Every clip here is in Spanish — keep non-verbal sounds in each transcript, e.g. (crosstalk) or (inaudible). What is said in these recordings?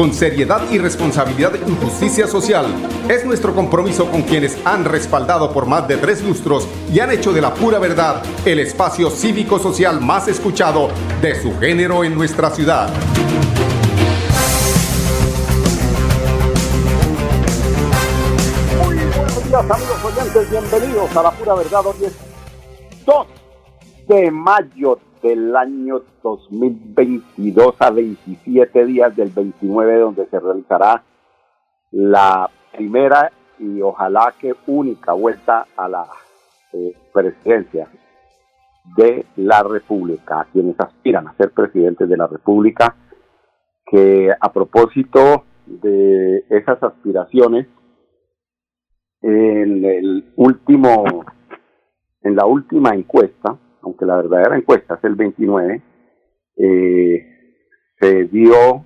con seriedad y responsabilidad en justicia social. Es nuestro compromiso con quienes han respaldado por más de tres lustros y han hecho de la pura verdad el espacio cívico-social más escuchado de su género en nuestra ciudad. Muy buenos días amigos oyentes, bienvenidos a la pura verdad. Hoy es 2 de mayo del año 2022 a 27 días del 29 donde se realizará la primera y ojalá que única vuelta a la eh, presidencia de la República, a quienes aspiran a ser presidentes de la República, que a propósito de esas aspiraciones, en el último, en la última encuesta, aunque la verdadera encuesta es el 29, eh, se dio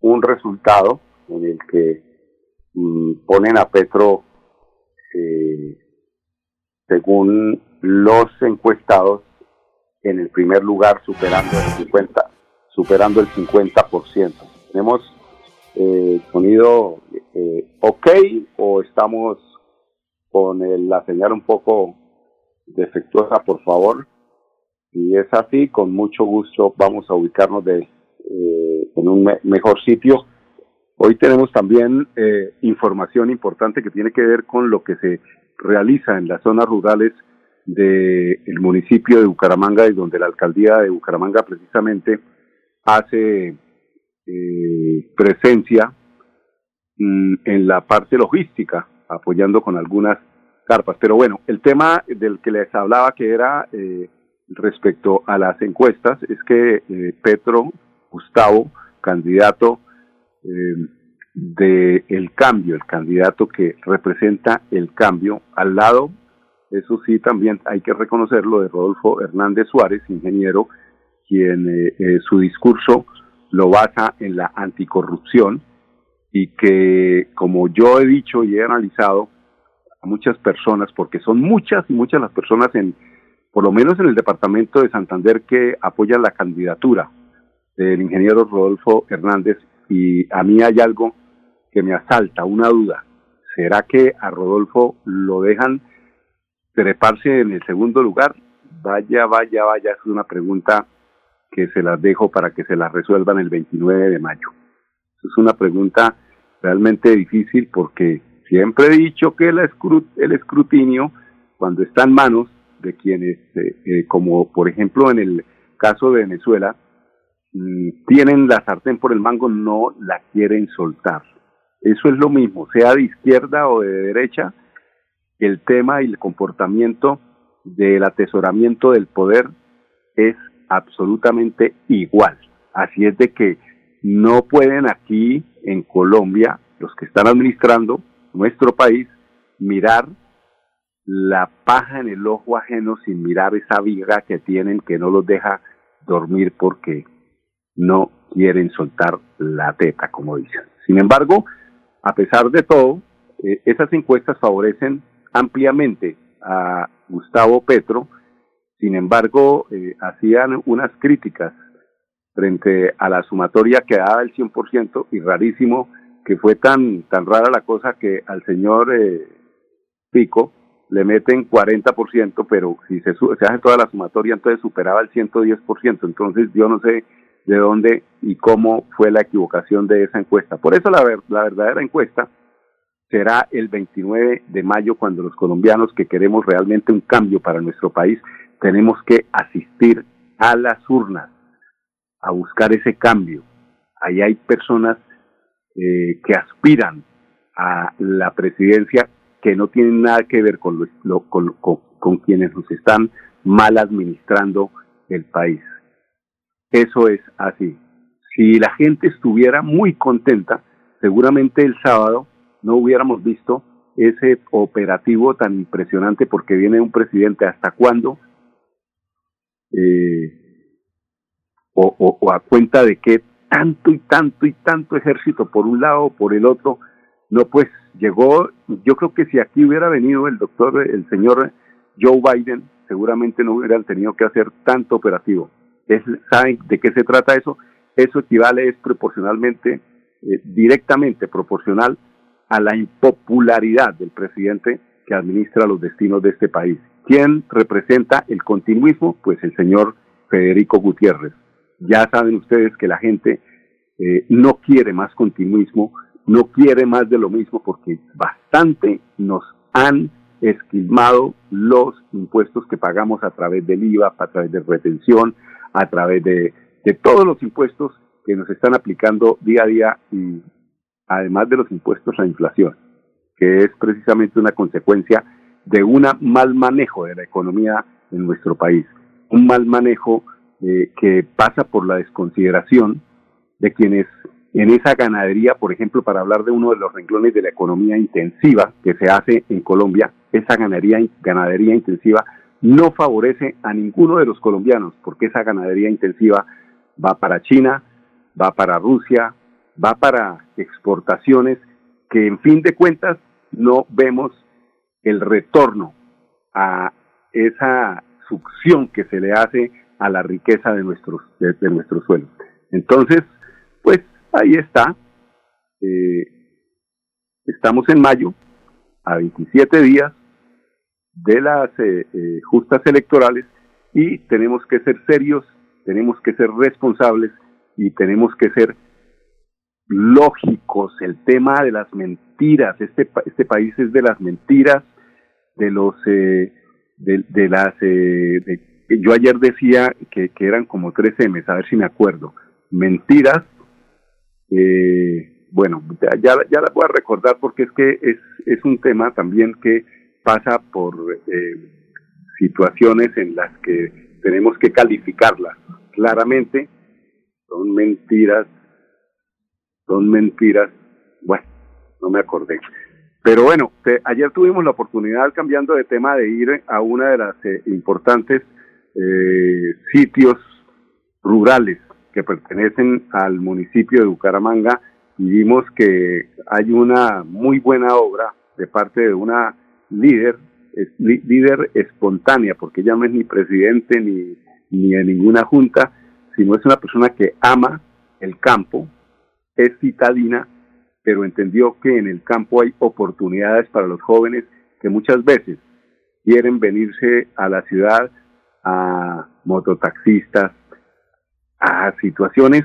un resultado en el que mm, ponen a Petro, eh, según los encuestados, en el primer lugar superando el 50, superando el 50%. Tenemos eh, sonido eh, ok o estamos con el, la señal un poco defectuosa, por favor. Si es así, con mucho gusto vamos a ubicarnos de, eh, en un mejor sitio. Hoy tenemos también eh, información importante que tiene que ver con lo que se realiza en las zonas rurales del municipio de Bucaramanga y donde la alcaldía de Bucaramanga precisamente hace eh, presencia mm, en la parte logística, apoyando con algunas carpas. Pero bueno, el tema del que les hablaba que era eh, respecto a las encuestas es que eh, Petro, Gustavo, candidato eh, de el cambio, el candidato que representa el cambio, al lado, eso sí también hay que reconocerlo, de Rodolfo Hernández Suárez, ingeniero, quien eh, eh, su discurso lo basa en la anticorrupción y que, como yo he dicho y he analizado, a muchas personas, porque son muchas y muchas las personas en, por lo menos en el departamento de Santander, que apoyan la candidatura del ingeniero Rodolfo Hernández y a mí hay algo que me asalta, una duda. ¿Será que a Rodolfo lo dejan treparse en el segundo lugar? Vaya, vaya, vaya, es una pregunta que se las dejo para que se la resuelvan el 29 de mayo. Es una pregunta realmente difícil porque Siempre he dicho que el, escrutinio, cuando está en manos de quienes, eh, eh, como por ejemplo en el caso de Venezuela, mm, tienen la sartén por el mango, no la quieren soltar. Eso es lo mismo, sea de izquierda o de derecha, el tema y el comportamiento del atesoramiento del poder es absolutamente igual. Así es de que no pueden aquí en Colombia, los que están administrando, nuestro país mirar la paja en el ojo ajeno sin mirar esa viga que tienen que no los deja dormir porque no quieren soltar la teta, como dicen. Sin embargo, a pesar de todo, eh, esas encuestas favorecen ampliamente a Gustavo Petro, sin embargo, eh, hacían unas críticas frente a la sumatoria que daba el 100% y rarísimo que fue tan, tan rara la cosa que al señor eh, Pico le meten 40%, pero si se, se hace toda la sumatoria, entonces superaba el 110%. Entonces yo no sé de dónde y cómo fue la equivocación de esa encuesta. Por eso la, la verdadera encuesta será el 29 de mayo cuando los colombianos que queremos realmente un cambio para nuestro país tenemos que asistir a las urnas a buscar ese cambio. Ahí hay personas eh, que aspiran a la presidencia que no tienen nada que ver con, con, quienes nos están mal administrando el país. Eso es así. Si la gente estuviera muy contenta, seguramente el sábado no hubiéramos visto ese operativo tan impresionante porque viene un presidente hasta cuándo eh, o, o, a cuenta de qué tanto y tanto y tanto ejército por un lado por el otro. No, pues llegó, yo creo que si aquí hubiera venido el doctor, el señor Joe Biden, seguramente no hubieran tenido que hacer tanto operativo. Es, ¿Saben de qué se trata eso? Eso equivale es proporcionalmente eh, directamente proporcional a la impopularidad del presidente que administra los destinos de este país. ¿Quién representa el continuismo? Pues el señor Federico Gutiérrez. Ya saben ustedes que la gente eh, no quiere más continuismo, no quiere más de lo mismo porque bastante nos han esquilmado los impuestos que pagamos a través del IVA, a través de retención, a través de, todos los impuestos que nos están aplicando día a día y además de los impuestos a inflación, que es precisamente una consecuencia de un mal manejo de la economía en nuestro país, un mal manejo eh, que pasa por la desconsideración de quienes en esa ganadería, por ejemplo, para hablar de uno de los renglones de la economía intensiva que se hace en Colombia, esa ganadería, ganadería intensiva no favorece a ninguno de los colombianos, porque esa ganadería intensiva va para China, va para Rusia, va para exportaciones que en fin de cuentas no vemos el retorno a esa succión que se le hace a la riqueza de nuestros, de, nuestro suelo. Entonces, pues ahí está. Eh, estamos en mayo, a 27 días de las eh, eh, justas electorales y tenemos que ser serios, tenemos que ser responsables y tenemos que ser lógicos. El tema de las mentiras, este, este país es de las mentiras, de los, eh, de, las, eh, yo ayer decía que, que, eran como tres M's, a ver si me acuerdo. Mentiras, eh, bueno, ya, ya la voy a recordar porque es que es, es un tema también que pasa por eh, situaciones en las que tenemos que calificarlas claramente. Son mentiras, son mentiras. Bueno, no me acordé. Pero bueno, ayer tuvimos la oportunidad, cambiando de tema, de ir a una de las eh, importantes eh, sitios rurales que pertenecen al municipio de Bucaramanga y vimos que hay una muy buena obra de parte de una líder, líder espontánea, porque ella no es ni presidente ni, ni en ninguna junta, sino es una persona que ama el campo, es citadina pero entendió que en el campo hay oportunidades para los jóvenes que muchas veces quieren venirse a la ciudad a mototaxistas, a situaciones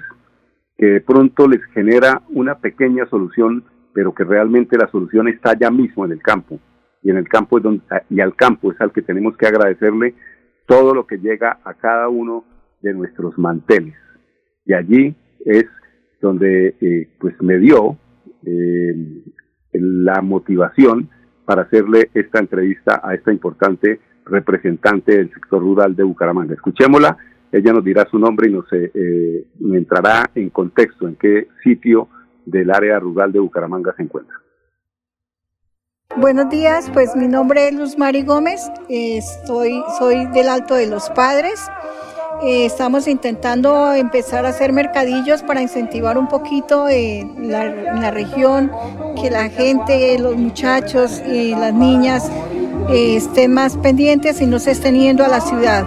que de pronto les genera una pequeña solución, pero que realmente la solución está allá mismo en el campo. Y en el campo es donde, y al campo es al que tenemos que agradecerle todo lo que llega a cada uno de nuestros manteles. Y allí es donde eh, pues me dio eh, la motivación para hacerle esta entrevista a esta importante representante del sector rural de Bucaramanga. Escuchémosla, ella nos dirá su nombre y nos eh, eh, entrará en contexto en qué sitio del área rural de Bucaramanga se encuentra. Buenos días, pues mi nombre es Luz Mari Gómez, estoy, soy del Alto de los Padres. Eh, estamos intentando empezar a hacer mercadillos para incentivar un poquito eh, la, región, que la gente, los muchachos y las niñas estén más pendientes y no se estén yendo a la ciudad.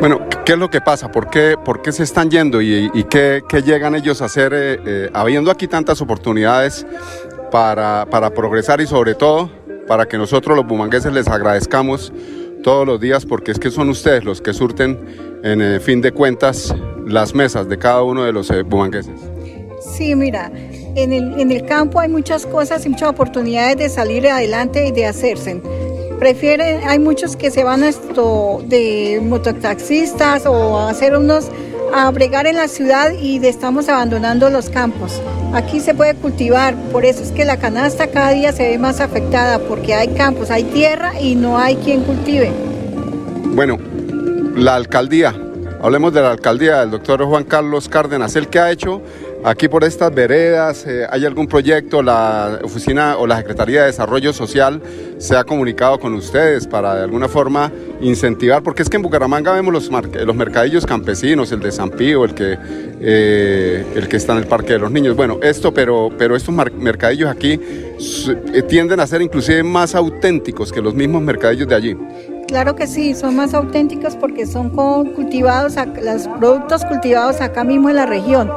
Bueno, ¿qué es lo que pasa? ¿Por qué, por qué se están yendo y, qué, llegan ellos a hacer, habiendo aquí tantas oportunidades para, para progresar y sobre todo para que nosotros los bumangueses les agradezcamos todos los días porque es que son ustedes los que surten en fin de cuentas las mesas de cada uno de los eh, bumangueses. Sí, mira, en el, en el campo hay muchas cosas y muchas oportunidades de salir adelante y de hacerse. Prefieren, hay muchos que se van a esto de mototaxistas o a hacer unos a bregar en la ciudad y estamos abandonando los campos. Aquí se puede cultivar, por eso es que la canasta cada día se ve más afectada, porque hay campos, hay tierra y no hay quien cultive. Bueno, la alcaldía, hablemos de la alcaldía del doctor Juan Carlos Cárdenas, el que ha hecho aquí por estas veredas, eh, ¿hay algún proyecto? La oficina o la Secretaría de Desarrollo Social se ha comunicado con ustedes para de alguna forma incentivar, porque es que en Bucaramanga vemos los, los mercadillos campesinos, el de San el que, eh, el que está en el Parque de los Niños. Bueno, esto, pero, pero estos mercadillos aquí eh, tienden a ser inclusive más auténticos que los mismos mercadillos de allí. Claro que sí, son más auténticos porque son cultivados, los productos cultivados acá mismo en la región.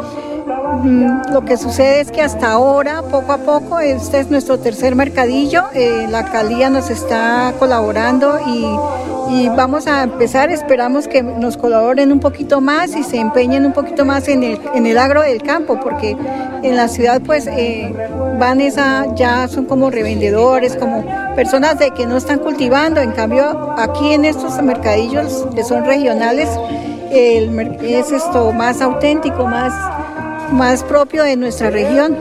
Mm, lo que sucede es que hasta ahora, poco a poco, este es nuestro tercer mercadillo. Eh, la alcaldía nos está colaborando y, vamos a empezar. Esperamos que nos colaboren un poquito más y se empeñen un poquito más en el, el agro del campo, porque en la ciudad, pues, eh, van esa, ya son como revendedores, como personas de que no están cultivando. En cambio, aquí en estos mercadillos que son regionales, es esto más auténtico, más, más propio de nuestra región.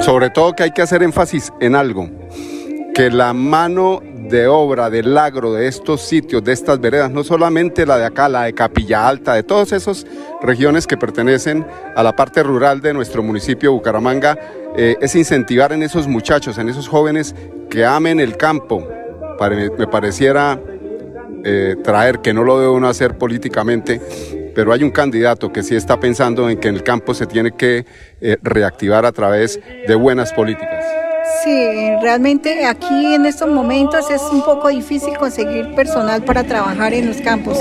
Sobre todo que hay que hacer énfasis en algo, que la mano de obra del agro de estos sitios, de estas veredas, no solamente la de acá, la de Capilla Alta, de todas esas regiones que pertenecen a la parte rural de nuestro municipio Bucaramanga, eh, es incentivar en esos muchachos, en esos jóvenes que amen el campo. me pareciera eh, traer, que no lo debe uno hacer políticamente, pero hay un candidato que sí está pensando en que el campo se tiene que eh, reactivar a través de buenas políticas. Sí, realmente aquí en estos momentos es un poco difícil conseguir personal para trabajar en los campos,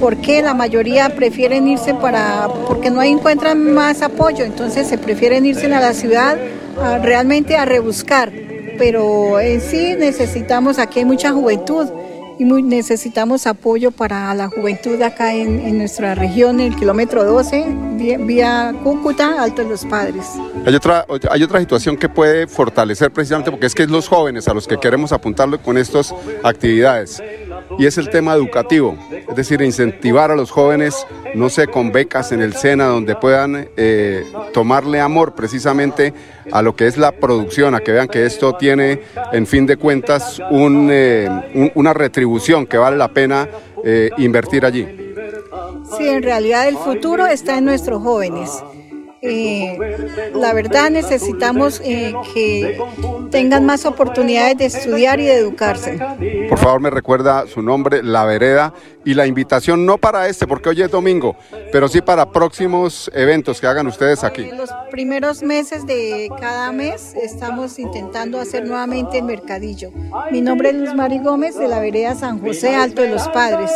porque la mayoría prefieren irse para, porque no encuentran más apoyo, entonces se prefieren irse a la ciudad realmente a rebuscar, pero en sí necesitamos, aquí hay mucha juventud y necesitamos apoyo para la juventud acá en, nuestra región, en el kilómetro 12, vía, Cúcuta, Alto de los Padres. Hay otra, hay otra situación que puede fortalecer precisamente, porque es que es los jóvenes a los que queremos apuntarlo con estas actividades, y es el tema educativo, es decir, incentivar a los jóvenes, no sé, con becas en el SENA, donde puedan eh, tomarle amor precisamente a lo que es la producción, a que vean que esto tiene, en fin de cuentas, eh, una retribución que vale la pena eh, invertir allí. Sí, en realidad el futuro está en nuestros jóvenes. Eh, la verdad necesitamos eh, que tengan más oportunidades de estudiar y de educarse. Por favor, me recuerda su nombre, La Vereda, y la invitación no para este, porque hoy es domingo, pero sí para próximos eventos que hagan ustedes aquí. En los primeros meses de cada mes estamos intentando hacer nuevamente el mercadillo. Mi nombre es Luz Mari Gómez de la Vereda San José Alto de los Padres,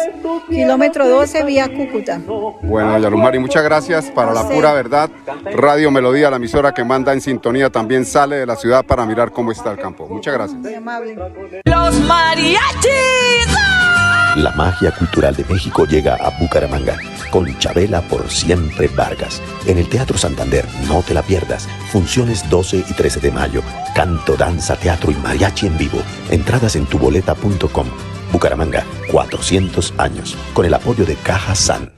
kilómetro 12 vía Cúcuta. Bueno, doña Luz Mari, muchas gracias para la pura verdad. Radio Melodía, la emisora que manda en sintonía, también sale de la ciudad para mirar cómo está el campo. Muchas gracias. Muy amable. Los mariachis. La magia cultural de México llega a Bucaramanga con Chabela por siempre Vargas. En el Teatro Santander, no te la pierdas. Funciones 12 y 13 de mayo. Canto, danza, teatro y mariachi en vivo. Entradas en tuboleta.com. Bucaramanga, 400 años. Con el apoyo de Caja San.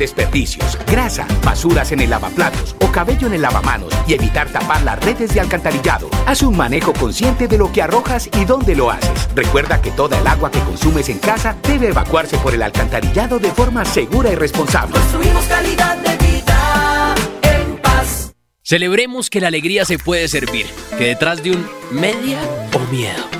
desperdicios, grasa, basuras en el lavaplatos o cabello en el lavamanos y evitar tapar las redes de alcantarillado. Haz un manejo consciente de lo que arrojas y dónde lo haces. Recuerda que toda el agua que consumes en casa debe evacuarse por el alcantarillado de forma segura y responsable. Construimos calidad de vida en paz. Celebremos que la alegría se puede servir, que detrás de un media o miedo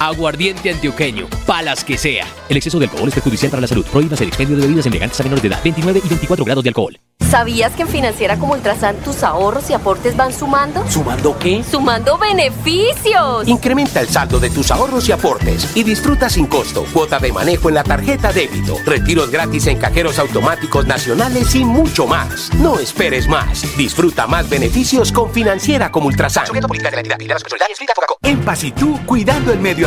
Aguardiente antioqueño, palas que sea. El exceso de alcohol es perjudicial para la salud. Prohíbas el expendio de bebidas elegantes a menores de edad. 29 y 24 grados de alcohol. ¿Sabías que en Financiera como Ultrasan tus ahorros y aportes van sumando? ¿Sumando qué? ¡Sumando beneficios! Incrementa el saldo de tus ahorros y aportes y disfruta sin costo cuota de manejo en la tarjeta débito, retiros gratis en cajeros automáticos nacionales y mucho más. No esperes más. Disfruta más beneficios con Financiera como Ultrasan. En Paz y tú, cuidando el medio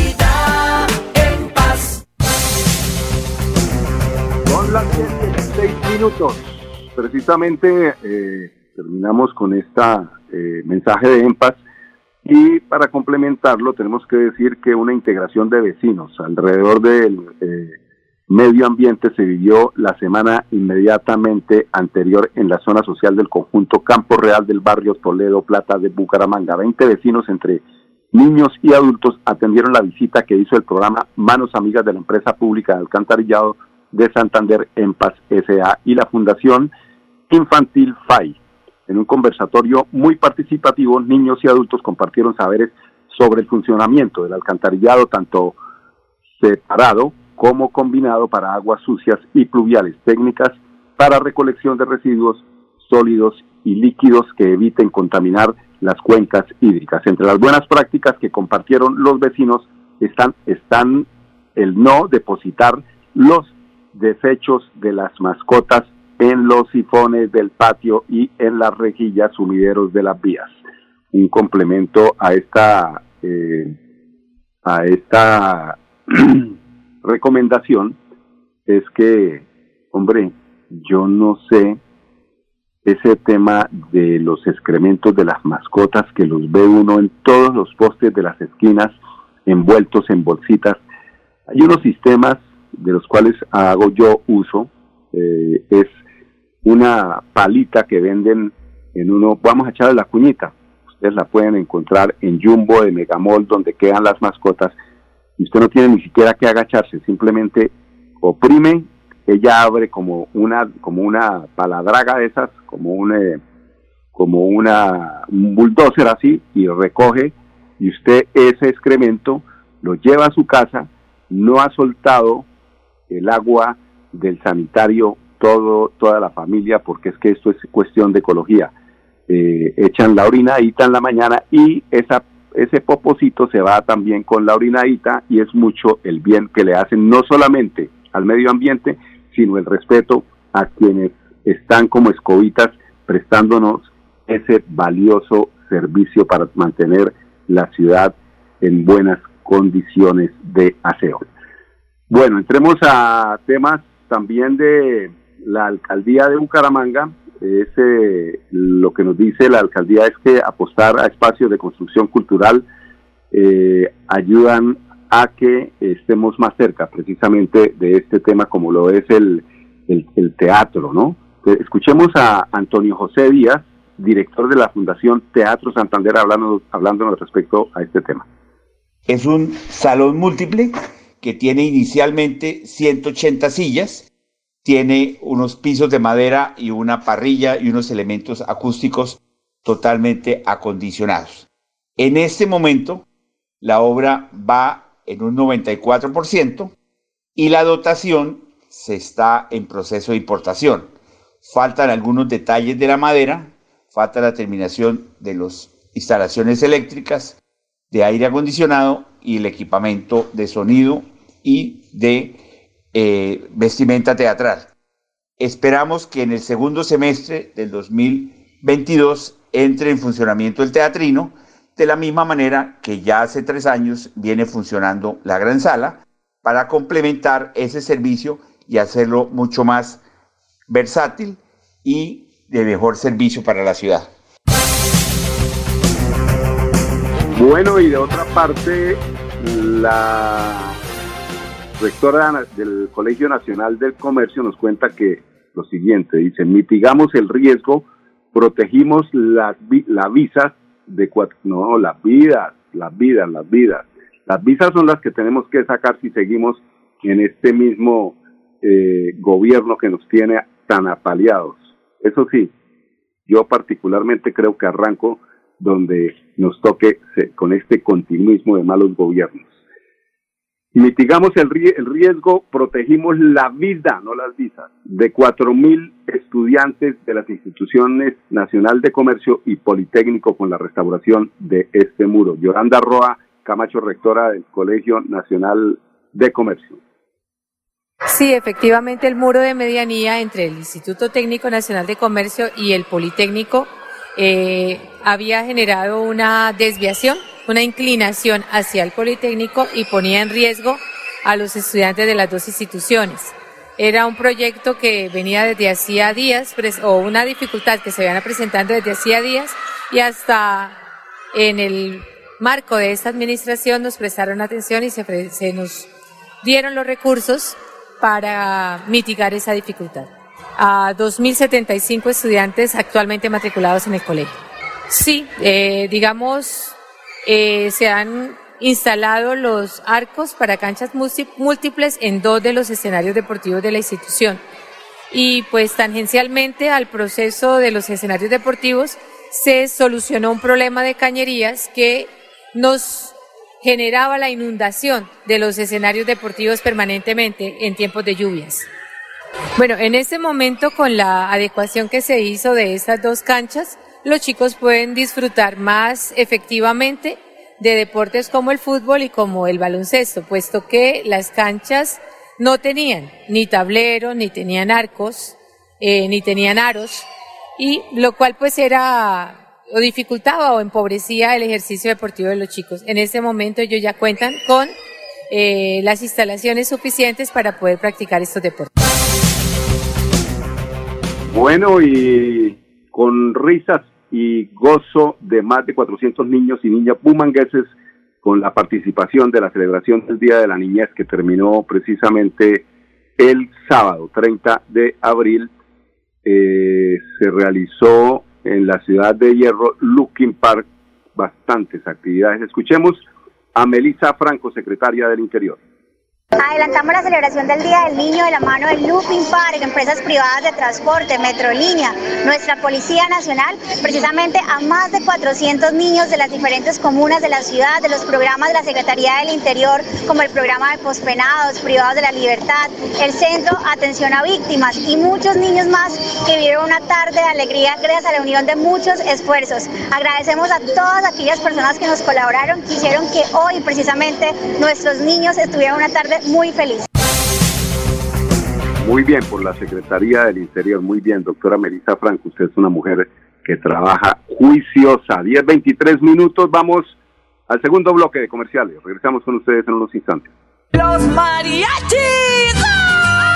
las 16 minutos. Precisamente eh, terminamos con esta eh, mensaje de EMPAS y para complementarlo tenemos que decir que una integración de vecinos alrededor del eh, medio ambiente se vivió la semana inmediatamente anterior en la zona social del conjunto Campo Real del barrio Toledo Plata de Bucaramanga. Veinte vecinos entre niños y adultos atendieron la visita que hizo el programa Manos Amigas de la empresa pública de alcantarillado de Santander en Paz SA y la Fundación Infantil FAI. En un conversatorio muy participativo, niños y adultos compartieron saberes sobre el funcionamiento del alcantarillado, tanto separado como combinado para aguas sucias y pluviales, técnicas para recolección de residuos sólidos y líquidos que eviten contaminar las cuencas hídricas. Entre las buenas prácticas que compartieron los vecinos están, están el no depositar los desechos de las mascotas en los sifones del patio y en las rejillas sumideros de las vías. Un complemento a esta eh, a esta (clears throat) recomendación es que, hombre, yo no sé ese tema de los excrementos de las mascotas que los ve uno en todos los postes de las esquinas envueltos en bolsitas. Hay unos sistemas de los cuales hago yo uso, eh, es una palita que venden en uno, vamos a echarle la cuñita, ustedes la pueden encontrar en Jumbo de Megamol donde quedan las mascotas y usted no tiene ni siquiera que agacharse, simplemente oprime, ella abre como una como una paladraga de esas, como un eh, como una un bulldozer así y recoge y usted ese excremento lo lleva a su casa, no ha soltado el agua del sanitario todo toda la familia porque es que esto es cuestión de ecología. Eh, echan la orinadita en la mañana y esa ese popocito se va también con la orinadita y es mucho el bien que le hacen no solamente al medio ambiente, sino el respeto a quienes están como escobitas prestándonos ese valioso servicio para mantener la ciudad en buenas condiciones de aseo. Bueno, entremos a temas también de la alcaldía de Bucaramanga. Ese, lo que nos dice la alcaldía es que apostar a espacios de construcción cultural eh, ayudan a que estemos más cerca precisamente de este tema como lo es el, el, teatro, ¿no? Eh, escuchemos a Antonio José Díaz, director de la Fundación Teatro Santander, hablando, hablándonos respecto a este tema. Es un salón múltiple que tiene inicialmente 180 sillas, tiene unos pisos de madera y una parrilla y unos elementos acústicos totalmente acondicionados. En este momento, la obra va en un 94% y la dotación se está en proceso de importación. Faltan algunos detalles de la madera, falta la terminación de las instalaciones eléctricas, de aire acondicionado y el equipamiento de sonido y de eh, vestimenta teatral. Esperamos que en el segundo semestre del 2022 entre en funcionamiento el teatrino de la misma manera que ya hace tres años viene funcionando la gran sala para complementar ese servicio y hacerlo mucho más versátil y de mejor servicio para la ciudad. Bueno, y de otra parte, la rectora del Colegio Nacional del Comercio nos cuenta que lo siguiente, dice, mitigamos el riesgo, protegimos las, las visas de no, las vidas, las vidas, las vidas. Las visas son las que tenemos que sacar si seguimos en este mismo eh, gobierno que nos tiene tan apaleados. Eso sí, yo particularmente creo que arranco donde nos toque con este continuismo de malos gobiernos. Mitigamos el, riesgo, protegimos la vida, no las visas, de 4.000 estudiantes de las instituciones Nacional de Comercio y Politécnico con la restauración de este muro. Yolanda Roa Camacho, rectora del Colegio Nacional de Comercio. Sí, efectivamente el muro de medianía entre el Instituto Técnico Nacional de Comercio y el Politécnico eh, había generado una desviación una inclinación hacia el Politécnico y ponía en riesgo a los estudiantes de las dos instituciones. Era un proyecto que venía desde hacía días, o una dificultad que se venía presentando desde hacía días, y hasta en el marco de esta administración nos prestaron atención y se, se nos dieron los recursos para mitigar esa dificultad. A 2.075 estudiantes actualmente matriculados en el colegio. Sí, eh, digamos, eh, se han instalado los arcos para canchas múltiples en dos de los escenarios deportivos de la institución. Y pues tangencialmente al proceso de los escenarios deportivos se solucionó un problema de cañerías que nos generaba la inundación de los escenarios deportivos permanentemente en tiempos de lluvias. Bueno, en este momento con la adecuación que se hizo de estas dos canchas, los chicos pueden disfrutar más efectivamente de deportes como el fútbol y como el baloncesto, puesto que las canchas no tenían ni tablero, ni tenían arcos, eh, ni tenían aros, y lo cual pues era o dificultaba o empobrecía el ejercicio deportivo de los chicos. En este momento ellos ya cuentan con eh, las instalaciones suficientes para poder practicar estos deportes. Bueno, y con risas y gozo de más de 400 niños y niñas bumangueses con la participación de la celebración del Día de la Niñez que terminó precisamente el sábado 30 de abril. Eh, se realizó en la ciudad de Hierro, Looking Park, bastantes actividades. Escuchemos a Melissa Franco, secretaria del Interior. Adelantamos la celebración del Día del Niño de la mano del Looping Park, empresas privadas de transporte, Metrolínea, nuestra Policía Nacional, precisamente a más de 400 niños de las diferentes comunas de la ciudad, de los programas de la Secretaría del Interior, como el programa de pospenados, privados de la libertad, el Centro Atención a Víctimas y muchos niños más que vivieron una tarde de alegría gracias a la unión de muchos esfuerzos. Agradecemos a todas aquellas personas que nos colaboraron, que hicieron que hoy precisamente nuestros niños estuvieran una tarde muy feliz. Muy bien, por la Secretaría del Interior. Muy bien, doctora Melissa Franco. Usted es una mujer que trabaja juiciosa. 10.23 minutos. Vamos al segundo bloque de comerciales. Regresamos con ustedes en unos instantes. Los mariachis.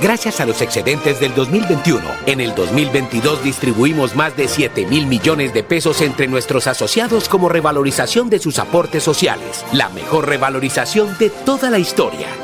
Gracias a los excedentes del 2021, en el 2022 distribuimos más de 7 mil millones de pesos entre nuestros asociados como revalorización de sus aportes sociales. La mejor revalorización de toda la historia.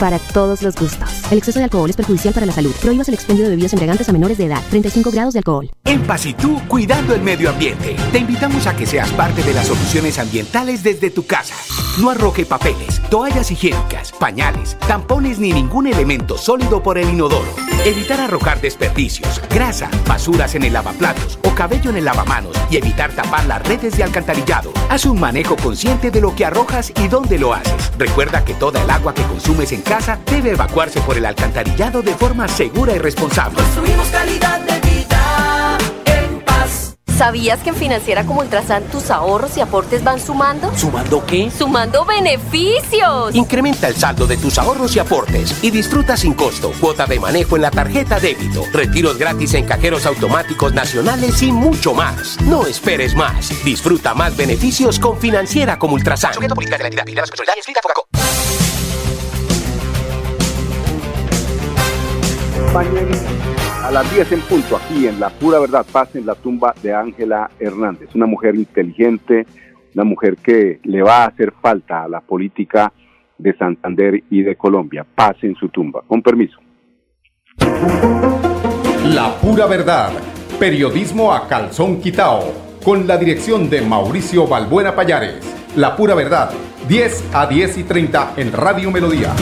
para todos los gustos. El exceso de alcohol es perjudicial para la salud. Prohíbas el expendio de bebidas embriagantes a menores de edad. 35 grados de alcohol. En Pasitú, cuidando el medio ambiente. Te invitamos a que seas parte de las soluciones ambientales desde tu casa. No arroje papeles, toallas higiénicas, pañales, tampones ni ningún elemento sólido por el inodoro. Evitar arrojar desperdicios, grasa, basuras en el lavaplatos o cabello en el lavamanos y evitar tapar las redes de alcantarillado. Haz un manejo consciente de lo que arrojas y dónde lo haces. Recuerda que toda el agua que consumes en casa debe evacuarse por el alcantarillado de forma segura y responsable. Construimos calidad de vida en paz. ¿Sabías que en Financiera como Ultrasan tus ahorros y aportes van sumando? ¿Sumando qué? ¡Sumando beneficios! Incrementa el saldo de tus ahorros y aportes y disfruta sin costo cuota de manejo en la tarjeta débito, retiros gratis en cajeros automáticos nacionales y mucho más. No esperes más. Disfruta más beneficios con Financiera como Ultrasan. A las 10 en punto aquí en La Pura Verdad, paz en la tumba de Ángela Hernández, una mujer inteligente, una mujer que le va a hacer falta a la política de Santander y de Colombia. Paz en su tumba. Con permiso. La Pura Verdad, periodismo a calzón quitao, con la dirección de Mauricio Balbuena Payares. La Pura Verdad, 10 a 10 y 30 en Radio Melodía.